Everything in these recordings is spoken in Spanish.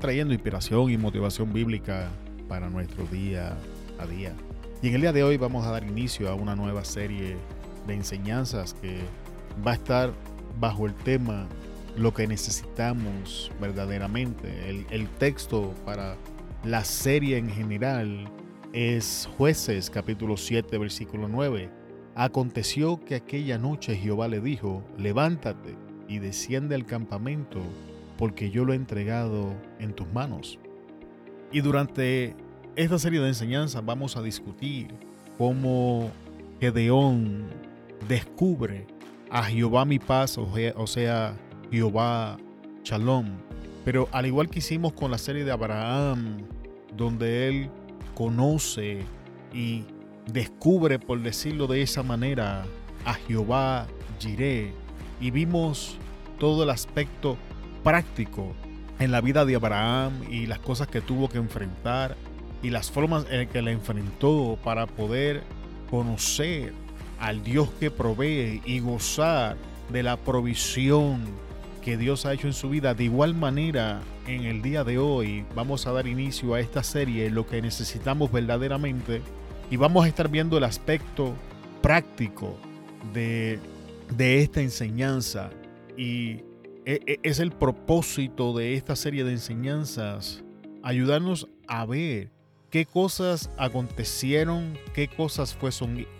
trayendo inspiración y motivación bíblica para nuestro día a día. Y en el día de hoy vamos a dar inicio a una nueva serie de enseñanzas que va a estar bajo el tema lo que necesitamos verdaderamente. El, texto para la serie en general es Jueces capítulo 7 versículo 9 Aconteció que aquella noche Jehová le dijo, levántate y desciende al campamento, porque yo lo he entregado en tus manos. Y durante esta serie de enseñanzas vamos a discutir cómo Gedeón descubre a Jehová mi paz, o sea, Jehová Shalom. Pero al igual que hicimos con la serie de Abraham, donde él conoce y descubre, por decirlo de esa manera, a Jehová Jireh y vimos todo el aspecto práctico en la vida de Abraham y las cosas que tuvo que enfrentar y las formas en que le enfrentó para poder conocer al Dios que provee y gozar de la provisión que Dios ha hecho en su vida. De igual manera, en el día de hoy vamos a dar inicio a esta serie, lo que necesitamos verdaderamente y vamos a estar viendo el aspecto práctico de, esta enseñanza y es el propósito de esta serie de enseñanzas ayudarnos a ver qué cosas acontecieron, qué cosas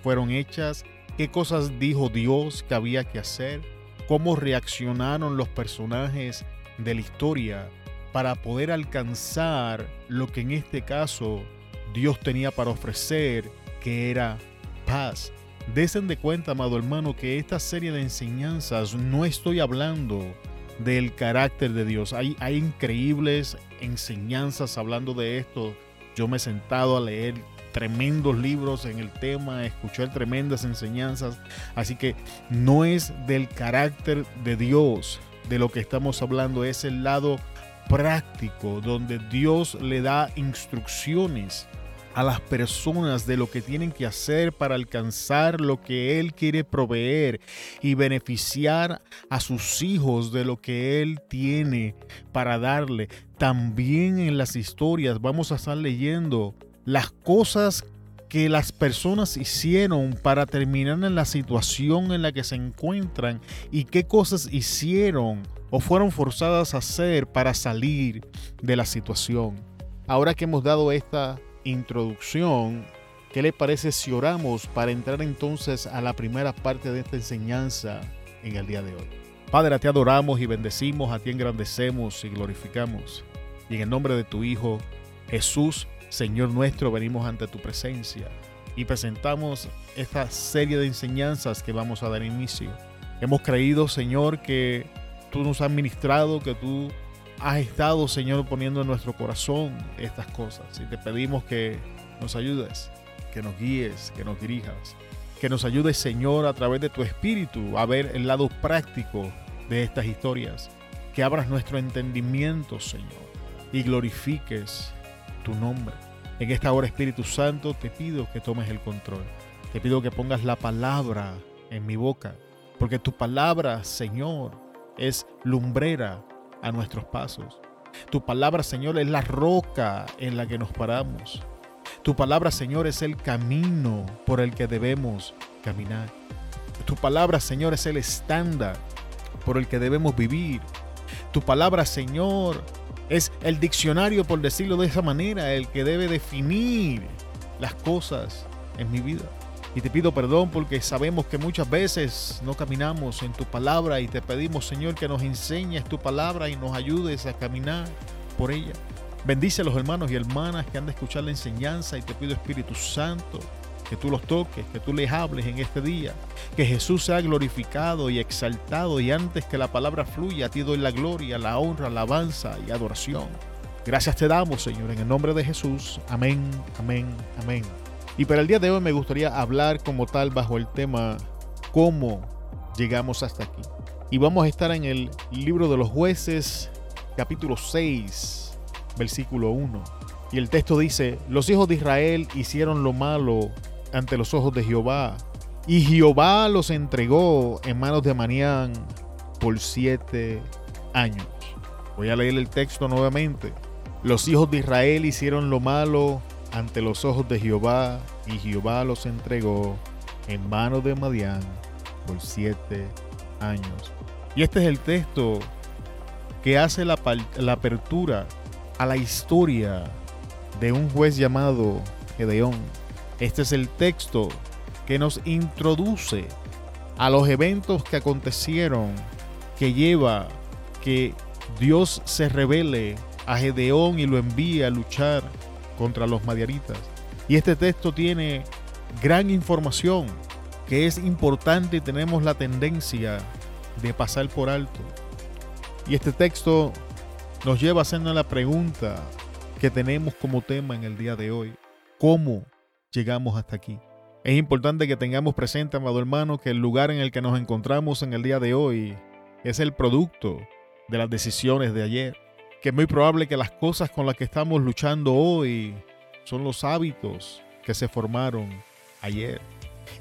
fueron hechas, qué cosas dijo Dios que había que hacer, cómo reaccionaron los personajes de la historia para poder alcanzar lo que en este caso Dios tenía para ofrecer, que era paz. Desen de cuenta, amado hermano, que esta serie de enseñanzas no estoy hablando del carácter de Dios. Hay, increíbles enseñanzas hablando de esto. Yo me he sentado a leer tremendos libros en el tema, escuchar tremendas enseñanzas. Así que no es del carácter de Dios de lo que estamos hablando, es el lado práctico donde Dios le da instrucciones a las personas de lo que tienen que hacer para alcanzar lo que Él quiere proveer y beneficiar a sus hijos de lo que Él tiene para darle. También en las historias vamos a estar leyendo las cosas que las personas hicieron para terminar en la situación en la que se encuentran y qué cosas hicieron o fueron forzadas a hacer para salir de la situación. Ahora que hemos dado esta introducción, ¿qué le parece si oramos para entrar entonces a la primera parte de esta enseñanza en el día de hoy? Padre, a ti adoramos y bendecimos, a ti engrandecemos y glorificamos. Y en el nombre de tu Hijo, Jesús, Señor nuestro, venimos ante tu presencia y presentamos esta serie de enseñanzas que vamos a dar inicio. Hemos creído, Señor, que tú nos has ministrado, que tú has estado, Señor, poniendo en nuestro corazón estas cosas. Y te pedimos que nos ayudes, que nos guíes, que nos dirijas. Que nos ayudes, Señor, a través de tu espíritu a ver el lado práctico de estas historias. Que abras nuestro entendimiento, Señor, y glorifiques tu nombre. En esta hora, Espíritu Santo, te pido que tomes el control. Te pido que pongas la palabra en mi boca, porque tu palabra, Señor, es lumbrera a nuestros pasos. Tu palabra, Señor, es la roca en la que nos paramos. Tu palabra, Señor, es el camino por el que debemos caminar. Tu palabra, Señor, es el estándar por el que debemos vivir. Tu palabra, Señor, es el diccionario, por decirlo de esa manera, el que debe definir las cosas en mi vida. Y te pido perdón porque sabemos que muchas veces no caminamos en tu palabra y te pedimos, Señor, que nos enseñes tu palabra y nos ayudes a caminar por ella. Bendice a los hermanos y hermanas que han de escuchar la enseñanza y te pido, Espíritu Santo, que tú los toques, que tú les hables en este día, que Jesús sea glorificado y exaltado y antes que la palabra fluya, a ti doy la gloria, la honra, la alabanza y adoración. Gracias te damos, Señor, en el nombre de Jesús. Amén, amén, amén. Y para el día de hoy me gustaría hablar como tal bajo el tema cómo llegamos hasta aquí. Y vamos a estar en el libro de los jueces, capítulo 6, versículo 1. Y el texto dice, los hijos de Israel hicieron lo malo ante los ojos de Jehová, y Jehová los entregó en manos de Manián por siete años. Voy a leer el texto nuevamente. Los hijos de Israel hicieron lo malo ante los ojos de Jehová, y Jehová los entregó en manos de Madián por siete años. Y este es el texto que hace la, apertura a la historia de un juez llamado Gedeón. Este es el texto que nos introduce a los eventos que acontecieron que lleva que Dios se revele a Gedeón y lo envíe a luchar contra los madiaritas. Y este texto tiene gran información que es importante y tenemos la tendencia de pasar por alto. Y este texto nos lleva a hacernos la pregunta que tenemos como tema en el día de hoy. ¿Cómo llegamos hasta aquí? Es importante que tengamos presente, amado hermano, que el lugar en el que nos encontramos en el día de hoy es el producto de las decisiones de ayer. Que es muy probable que las cosas con las que estamos luchando hoy son los hábitos que se formaron ayer.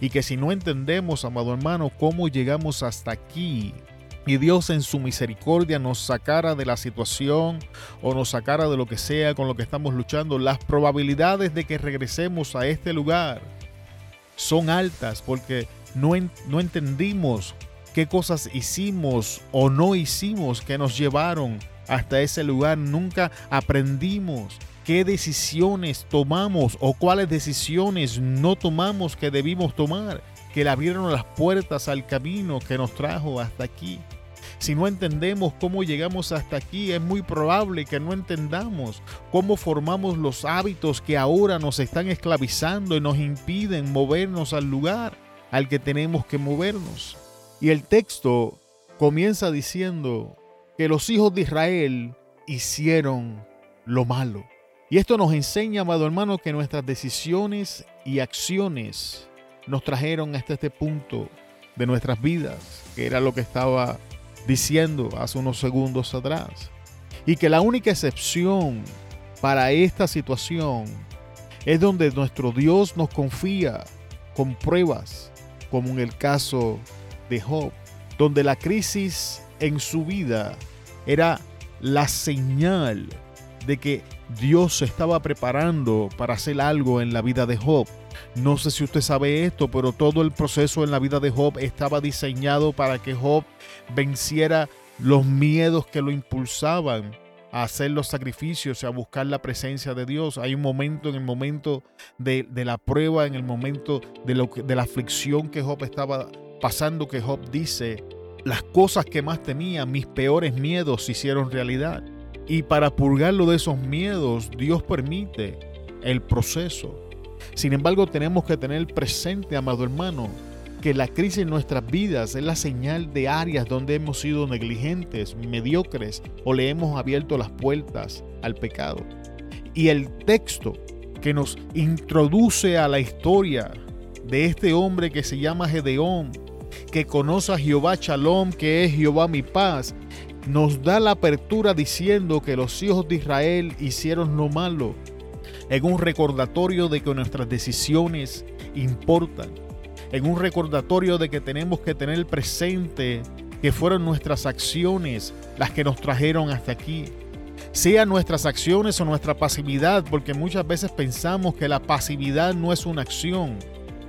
Y que si no entendemos, amado hermano, cómo llegamos hasta aquí, y Dios en su misericordia nos sacara de la situación o nos sacara de lo que sea con lo que estamos luchando, las probabilidades de que regresemos a este lugar son altas porque no, no entendimos qué cosas hicimos o no hicimos que nos llevaron hasta ese lugar. Nunca aprendimos qué decisiones tomamos o cuáles decisiones no tomamos que debimos tomar, que le abrieron las puertas al camino que nos trajo hasta aquí. Si no entendemos cómo llegamos hasta aquí, es muy probable que no entendamos cómo formamos los hábitos que ahora nos están esclavizando y nos impiden movernos al lugar al que tenemos que movernos. Y el texto comienza diciendo que los hijos de Israel hicieron lo malo. Y esto nos enseña, amado hermano, que nuestras decisiones y acciones nos trajeron hasta este punto de nuestras vidas, que era lo que estaba diciendo hace unos segundos atrás. Y que la única excepción para esta situación es donde nuestro Dios nos confía con pruebas, como en el caso de Job, donde la crisis en su vida era la señal de que Dios se estaba preparando para hacer algo en la vida de Job. No sé si usted sabe esto, pero todo el proceso en la vida de Job estaba diseñado para que Job venciera los miedos que lo impulsaban a hacer los sacrificios y a buscar la presencia de Dios. Hay un momento en el momento de, la prueba, en el momento de, lo de la aflicción que Job estaba pasando, que Job dice, las cosas que más temía, mis peores miedos se hicieron realidad. Y para purgarlo de esos miedos, Dios permite el proceso. Sin embargo, tenemos que tener presente, amado hermano, que la crisis en nuestras vidas es la señal de áreas donde hemos sido negligentes, mediocres o le hemos abierto las puertas al pecado. Y el texto que nos introduce a la historia de este hombre que se llama Gedeón, que conoce a Jehová Shalom, que es Jehová mi paz, nos da la apertura diciendo que los hijos de Israel hicieron lo malo en un recordatorio de que nuestras decisiones importan, en un recordatorio de que tenemos que tener presente que fueron nuestras acciones las que nos trajeron hasta aquí. Sean nuestras acciones o nuestra pasividad, porque muchas veces pensamos que la pasividad no es una acción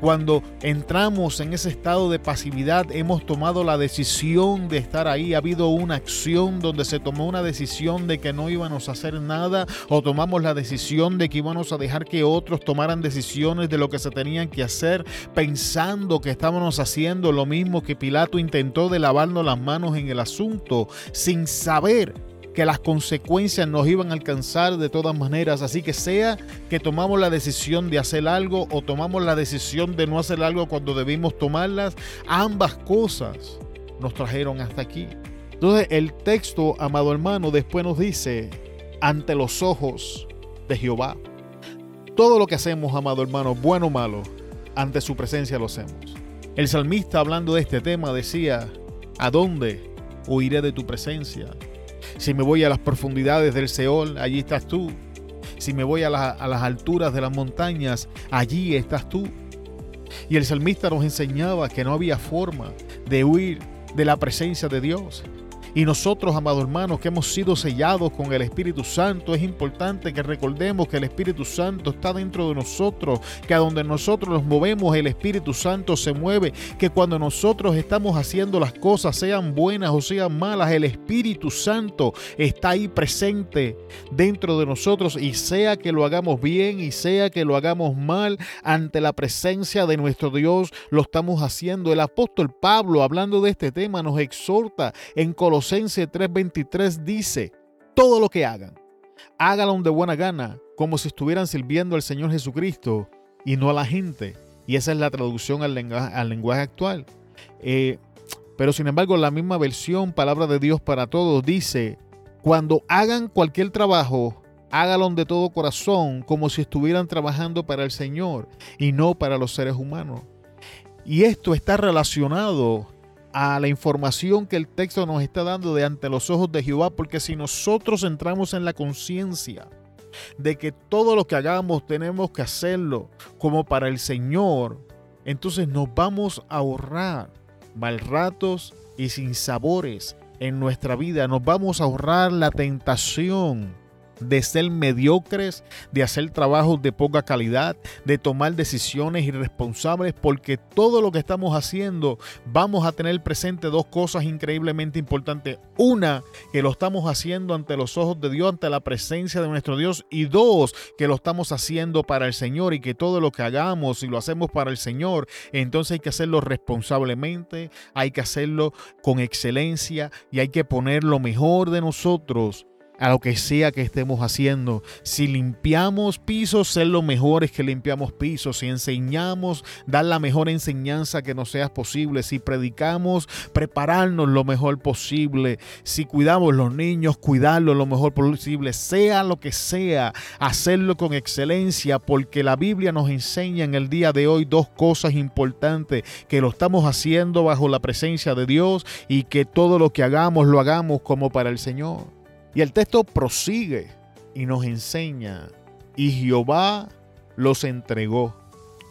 cuando entramos en ese estado de pasividad, hemos tomado la decisión de estar ahí. Ha habido una acción donde se tomó una decisión de que no íbamos a hacer nada o tomamos la decisión de que íbamos a dejar que otros tomaran decisiones de lo que se tenían que hacer pensando que estábamos haciendo lo mismo que Pilato intentó de lavarnos las manos en el asunto sin saber que las consecuencias nos iban a alcanzar de todas maneras. Así que sea que tomamos la decisión de hacer algo o tomamos la decisión de no hacer algo cuando debimos tomarlas, ambas cosas nos trajeron hasta aquí. Entonces el texto, amado hermano, después nos dice ante los ojos de Jehová. Todo lo que hacemos, amado hermano, bueno o malo, ante su presencia lo hacemos. El salmista hablando de este tema decía, ¿a dónde huiré de tu presencia? Si me voy a las profundidades del Seol, allí estás tú. Si me voy a, a las alturas de las montañas, allí estás tú. Y el salmista nos enseñaba que no había forma de huir de la presencia de Dios. Y nosotros, amados hermanos, que hemos sido sellados con el Espíritu Santo, es importante que recordemos que el Espíritu Santo está dentro de nosotros, que a donde nosotros nos movemos, el Espíritu Santo se mueve, que cuando nosotros estamos haciendo las cosas, sean buenas o sean malas, el Espíritu Santo está ahí presente dentro de nosotros y sea que lo hagamos bien y sea que lo hagamos mal, ante la presencia de nuestro Dios lo estamos haciendo. El apóstol Pablo, hablando de este tema, nos exhorta en Colosenses Colosenses 3:23 dice, todo lo que hagan, háganlo de buena gana, como si estuvieran sirviendo al Señor Jesucristo y no a la gente. Y esa es la traducción al lenguaje, actual. Eh, pero sin embargo, la misma versión, Palabra de Dios para Todos, dice, cuando hagan cualquier trabajo, háganlo de todo corazón, como si estuvieran trabajando para el Señor y no para los seres humanos. Y esto está relacionado a la información que el texto nos está dando de ante los ojos de Jehová, porque si nosotros entramos en la conciencia de que todo lo que hagamos tenemos que hacerlo como para el Señor, entonces nos vamos a ahorrar mal ratos y sin sabores en nuestra vida, nos vamos a ahorrar la tentación de ser mediocres, de hacer trabajos de poca calidad, de tomar decisiones irresponsables, porque todo lo que estamos haciendo vamos a tener presente dos cosas increíblemente importantes. Una, que lo estamos haciendo ante los ojos de Dios, ante la presencia de nuestro Dios. Y dos, que lo estamos haciendo para el Señor y que todo lo que hagamos, si lo hacemos para el Señor, entonces hay que hacerlo responsablemente, hay que hacerlo con excelencia y hay que poner lo mejor de nosotros a lo que sea que estemos haciendo. Si limpiamos pisos, ser lo mejores que limpiamos pisos. Si enseñamos, dar la mejor enseñanza que nos sea posible. Si predicamos, prepararnos lo mejor posible. Si cuidamos los niños, cuidarlos lo mejor posible. Sea lo que sea, hacerlo con excelencia, porque la Biblia nos enseña en el día de hoy dos cosas importantes, que lo estamos haciendo bajo la presencia de Dios y que todo lo que hagamos lo hagamos como para el Señor. Y el texto prosigue y nos enseña, y Jehová los entregó.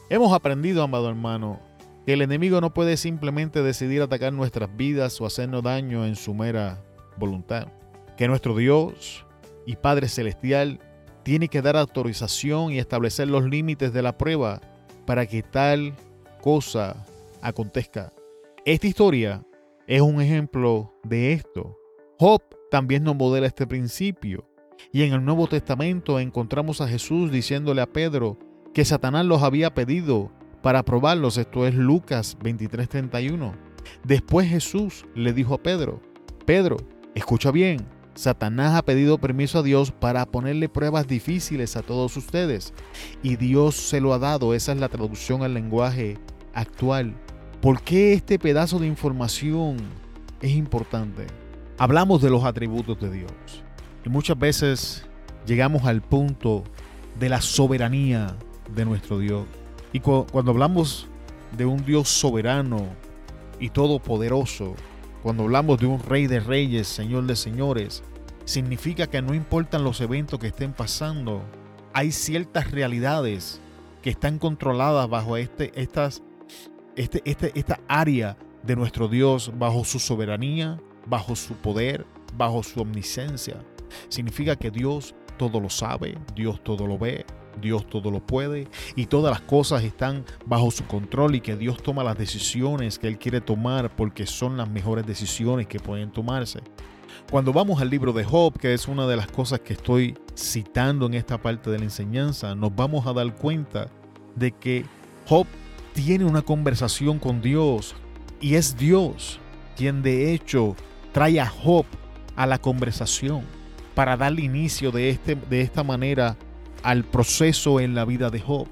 Hemos aprendido, amado hermano, que el enemigo no puede simplemente decidir atacar nuestras vidas o hacernos daño en su mera voluntad. Que nuestro Dios y Padre Celestial tiene que dar autorización y establecer los límites de la prueba para que tal cosa acontezca. Esta historia es un ejemplo de esto. Job también nos modela este principio. Y en el Nuevo Testamento encontramos a Jesús diciéndole a Pedro que Satanás los había pedido para probarlos. Esto es Lucas 23:31. Después Jesús le dijo a Pedro, Pedro, escucha bien, Satanás ha pedido permiso a Dios para ponerle pruebas difíciles a todos ustedes. Y Dios se lo ha dado. Esa es la traducción al lenguaje actual. ¿Por qué este pedazo de información es importante? Hablamos de los atributos de Dios. Y muchas veces llegamos al punto de la soberanía de nuestro Dios. Y cuando hablamos de un Dios soberano y todopoderoso, cuando hablamos de un rey de reyes, señor de señores, significa que no importan los eventos que estén pasando, hay ciertas realidades que están controladas bajo este, estas, este, este, esta área de nuestro Dios, bajo su soberanía, bajo su poder, bajo su omnisciencia. Significa que Dios todo lo sabe, Dios todo lo ve, Dios todo lo puede y todas las cosas están bajo su control y que Dios toma las decisiones que Él quiere tomar porque son las mejores decisiones que pueden tomarse. Cuando vamos al libro de Job, que es una de las cosas que estoy citando en esta parte de la enseñanza, nos vamos a dar cuenta de que Job tiene una conversación con Dios y es Dios quien de hecho trae a Job a la conversación para darle inicio de, este, de esta manera al proceso en la vida de Job.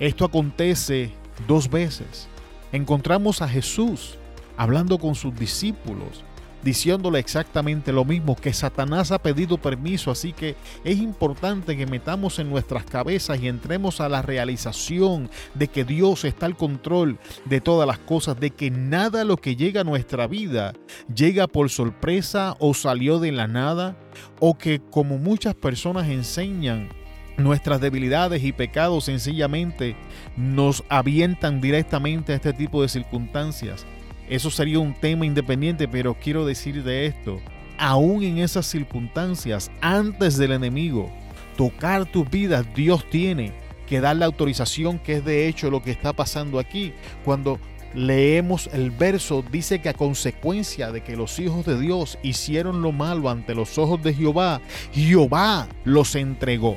Esto acontece dos veces. Encontramos a Jesús hablando con sus discípulos diciéndole exactamente lo mismo, que Satanás ha pedido permiso, así que es importante que metamos en nuestras cabezas y entremos a la realización de que Dios está al control de todas las cosas, de que nada lo que llega a nuestra vida llega por sorpresa o salió de la nada, o que como muchas personas enseñan, nuestras debilidades y pecados sencillamente nos avientan directamente a este tipo de circunstancias. Eso sería un tema independiente, pero quiero decir de esto, aún en esas circunstancias, antes del enemigo tocar tus vidas, Dios tiene que dar la autorización, que es de hecho lo que está pasando aquí. Cuando leemos el verso, dice que a consecuencia de que los hijos de Dios hicieron lo malo ante los ojos de Jehová, Jehová los entregó.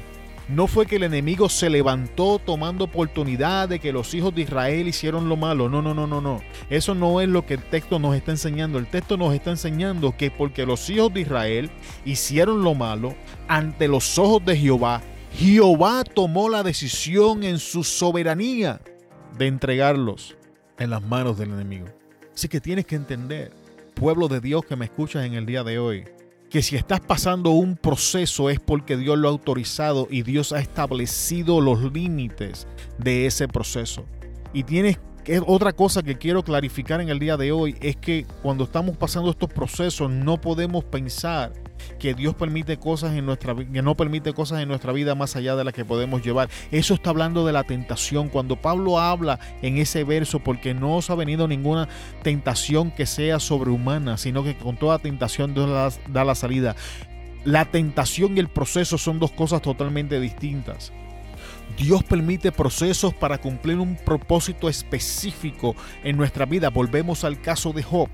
No fue que el enemigo se levantó tomando oportunidad de que los hijos de Israel hicieron lo malo. No, no, no, no, no. Eso no es lo que el texto nos está enseñando. El texto nos está enseñando que porque los hijos de Israel hicieron lo malo ante los ojos de Jehová, Jehová tomó la decisión en su soberanía de entregarlos en las manos del enemigo. Así que tienes que entender, pueblo de Dios que me escuchas en el día de hoy, que si estás pasando un proceso es porque Dios lo ha autorizado y Dios ha establecido los límites de ese proceso. Y tienes que otra cosa que quiero clarificar en el día de hoy es que cuando estamos pasando estos procesos no podemos pensar que Dios permite cosas en nuestra que no permite cosas en nuestra vida más allá de las que podemos llevar. Eso está hablando de la tentación. Cuando Pablo habla en ese verso, porque no os ha venido ninguna tentación que sea sobrehumana, sino que con toda tentación Dios da la salida. La tentación y el proceso son dos cosas totalmente distintas. Dios permite procesos para cumplir un propósito específico en nuestra vida. Volvemos al caso de Job.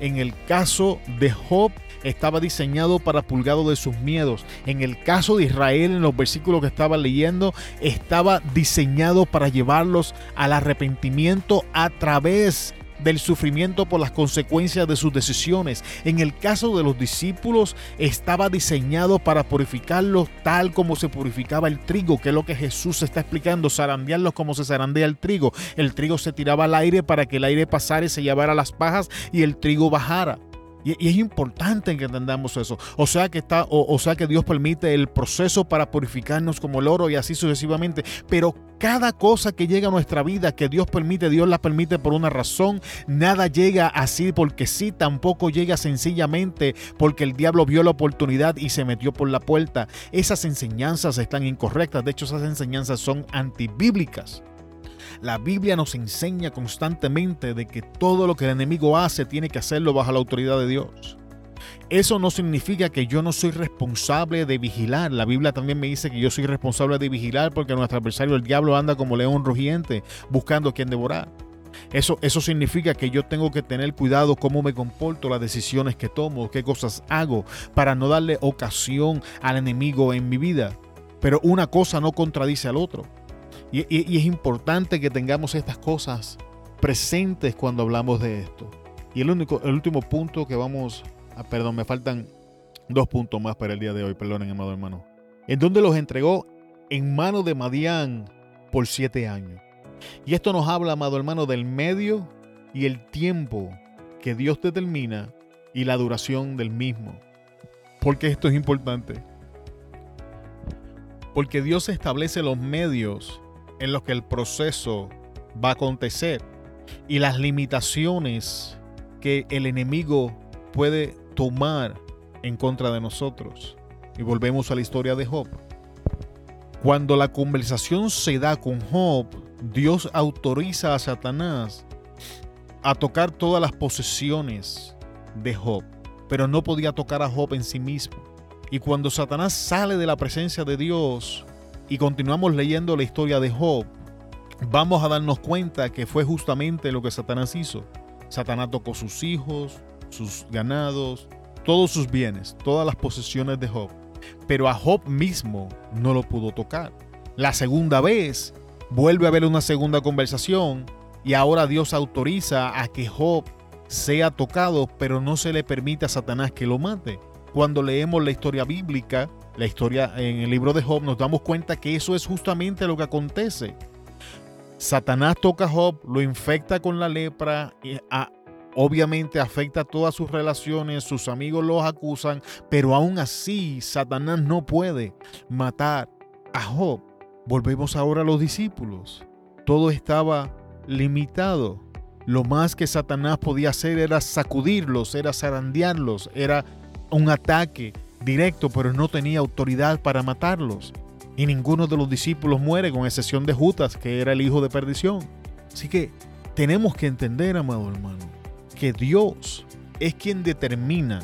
En el caso de Job, estaba diseñado para pulgado de sus miedos. En el caso de Israel, en los versículos que estaba leyendo, estaba diseñado para llevarlos al arrepentimiento a través del sufrimiento por las consecuencias de sus decisiones. En el caso de los discípulos, estaba diseñado para purificarlos tal como se purificaba el trigo, que es lo que Jesús está explicando, zarandearlos como se zarandea el trigo. El trigo se tiraba al aire para que el aire pasara y se llevara las pajas y el trigo bajara. Y, es importante que entendamos eso. O sea que está, o, sea que Dios permite el proceso para purificarnos como el oro y así sucesivamente. Pero cada cosa que llega a nuestra vida, que Dios permite, Dios la permite por una razón. Nada llega así porque sí, tampoco llega sencillamente porque el diablo vio la oportunidad y se metió por la puerta. Esas enseñanzas están incorrectas. De hecho, esas enseñanzas son antibíblicas. La Biblia nos enseña constantemente de que todo lo que el enemigo hace tiene que hacerlo bajo la autoridad de Dios. Eso no significa que yo no soy responsable de vigilar. La Biblia también me dice que yo soy responsable de vigilar porque nuestro adversario, el diablo, anda como león rugiente buscando quien devorar. Eso, eso significa que yo tengo que tener cuidado cómo me comporto, las decisiones que tomo, qué cosas hago, para no darle ocasión al enemigo en mi vida. Pero una cosa no contradice al otro. Y, es importante que tengamos estas cosas presentes cuando hablamos de esto. Y el, único, el último punto que vamos a, perdón, me faltan dos puntos más para el día de hoy, perdonen, amado hermano. En donde los entregó en mano de Madián por siete años. Y esto nos habla, amado hermano, del medio y el tiempo que Dios determina y la duración del mismo. Porque esto es importante. Porque Dios establece los medios en los que el proceso va a acontecer y las limitaciones que el enemigo puede tomar en contra de nosotros. Y volvemos a la historia de Job. Cuando la conversación se da con Job, Dios autoriza a Satanás a tocar todas las posesiones de Job, pero no podía tocar a Job en sí mismo. Y cuando Satanás sale de la presencia de Dios, y continuamos leyendo la historia de Job, vamos a darnos cuenta que fue justamente lo que Satanás hizo. Satanás tocó sus hijos, sus ganados, todos sus bienes, todas las posesiones de Job. Pero a Job mismo no lo pudo tocar. La segunda vez vuelve a haber una segunda conversación y ahora Dios autoriza a que Job sea tocado, pero no se le permite a Satanás que lo mate. Cuando leemos la historia bíblica, la historia en el libro de Job, nos damos cuenta que eso es justamente lo que acontece. Satanás toca a Job, lo infecta con la lepra, Obviamente afecta todas sus relaciones, sus amigos los acusan, pero aún así Satanás no puede matar a Job. Volvemos ahora a los discípulos. Todo estaba limitado. Lo más que Satanás podía hacer era sacudirlos, era zarandearlos, era un ataque directo, pero no tenía autoridad para matarlos. Y ninguno de los discípulos muere, con excepción de Judas, que era el hijo de perdición. Así que tenemos que entender, amado hermano, que Dios es quien determina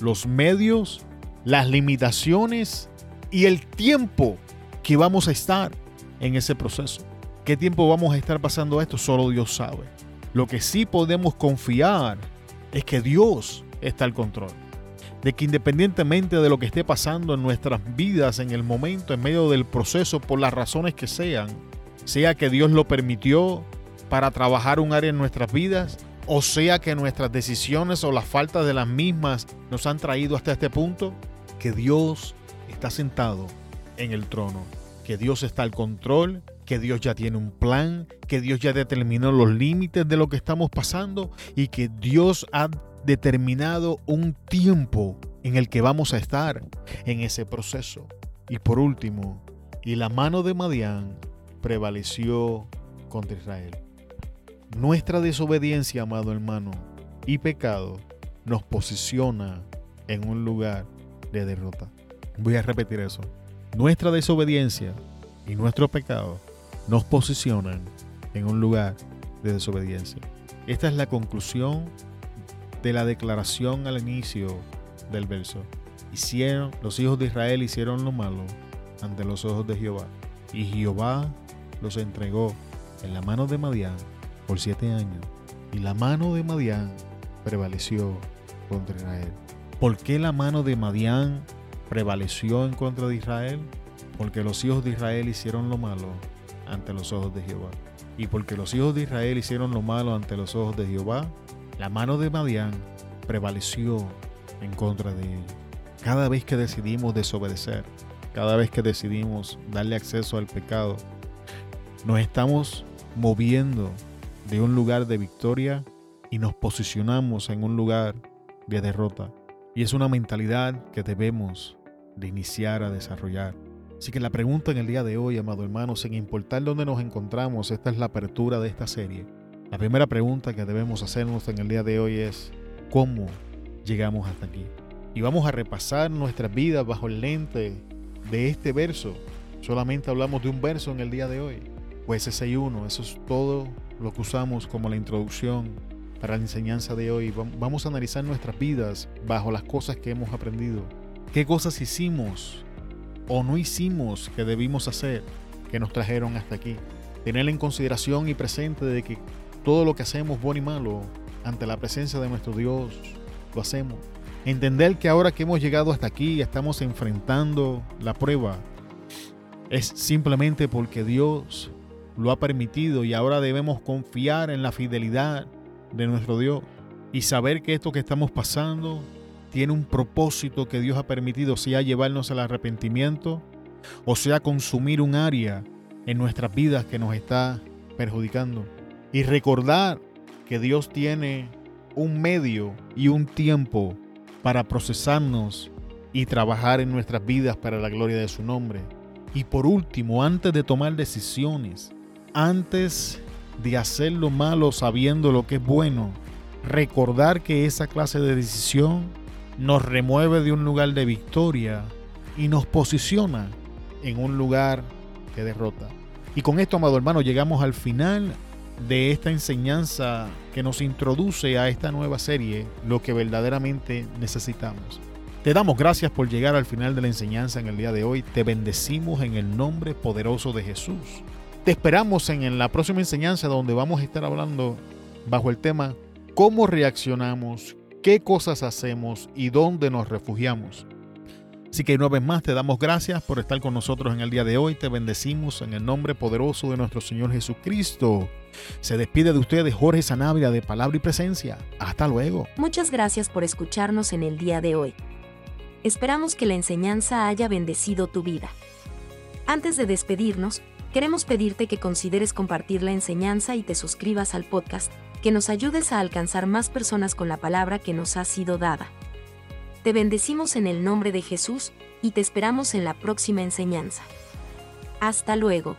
los medios, las limitaciones y el tiempo que vamos a estar en ese proceso. ¿Qué tiempo vamos a estar pasando esto? Solo Dios sabe. Lo que sí podemos confiar es que Dios está al control. De que independientemente de lo que esté pasando en nuestras vidas en el momento, en medio del proceso, por las razones que sean, sea que Dios lo permitió para trabajar un área en nuestras vidas, o sea que nuestras decisiones o la falta de las mismas nos han traído hasta este punto, que Dios está sentado en el trono, que Dios está al control, que Dios ya tiene un plan, que Dios ya determinó los límites de lo que estamos pasando y que Dios ha determinado un tiempo en el que vamos a estar en ese proceso. Y por último, y la mano de Madián prevaleció contra Israel. Nuestra desobediencia, amado hermano, y pecado nos posiciona en un lugar de derrota. Voy a repetir eso. Nuestra desobediencia y nuestro pecado nos posicionan en un lugar de desobediencia. Esta es la conclusión de la declaración al inicio del verso. Hicieron, los hijos de Israel hicieron lo malo ante los ojos de Jehová. Y Jehová los entregó en la mano de Madián por siete años. Y la mano de Madián prevaleció contra Israel. ¿Por qué la mano de Madián prevaleció en contra de Israel? Porque los hijos de Israel hicieron lo malo ante los ojos de Jehová. Y porque los hijos de Israel hicieron lo malo ante los ojos de Jehová, la mano de Madián prevaleció en contra de él. Cada vez que decidimos desobedecer, cada vez que decidimos darle acceso al pecado, nos estamos moviendo de un lugar de victoria y nos posicionamos en un lugar de derrota. Y es una mentalidad que debemos de iniciar a desarrollar. Así que la pregunta en el día de hoy, amado hermano, sin importar dónde nos encontramos, esta es la apertura de esta serie. La primera pregunta que debemos hacernos en el día de hoy es, ¿cómo llegamos hasta aquí? Y vamos a repasar nuestras vidas bajo el lente de este verso. Solamente hablamos de un verso en el día de hoy. Pues ese 6.1, eso es todo lo que usamos como la introducción para la enseñanza de hoy. Vamos a analizar nuestras vidas bajo las cosas que hemos aprendido. ¿Qué cosas hicimos o no hicimos que debimos hacer que nos trajeron hasta aquí. Tener en consideración y presente de que todo lo que hacemos, bueno y malo, ante la presencia de nuestro Dios, lo hacemos. Entender que ahora que hemos llegado hasta aquí, estamos enfrentando la prueba, es simplemente porque Dios lo ha permitido y ahora debemos confiar en la fidelidad de nuestro Dios y saber que esto que estamos pasando tiene un propósito que Dios ha permitido, sea llevarnos al arrepentimiento o sea consumir un área en nuestras vidas que nos está perjudicando. Y recordar que Dios tiene un medio y un tiempo para procesarnos y trabajar en nuestras vidas para la gloria de su nombre. Y por último, antes de tomar decisiones, antes de hacer lo malo sabiendo lo que es bueno, recordar que esa clase de decisión nos remueve de un lugar de victoria y nos posiciona en un lugar que derrota. Y con esto, amado hermano, llegamos al final de esta enseñanza que nos introduce a esta nueva serie, lo que verdaderamente necesitamos. Te damos gracias por llegar al final de la enseñanza en el día de hoy. Te bendecimos en el nombre poderoso de Jesús. Te esperamos en la próxima enseñanza donde vamos a estar hablando bajo el tema cómo reaccionamos, qué cosas hacemos y dónde nos refugiamos. Así que una vez más te damos gracias por estar con nosotros en el día de hoy. Te bendecimos en el nombre poderoso de nuestro Señor Jesucristo. Se despide de ustedes Jorge Sanabria de Palabra y Presencia. Hasta luego. Muchas gracias por escucharnos en el día de hoy. Esperamos que la enseñanza haya bendecido tu vida. Antes de despedirnos, queremos pedirte que consideres compartir la enseñanza y te suscribas al podcast que nos ayudes a alcanzar más personas con la palabra que nos ha sido dada. Te bendecimos en el nombre de Jesús y te esperamos en la próxima enseñanza. Hasta luego.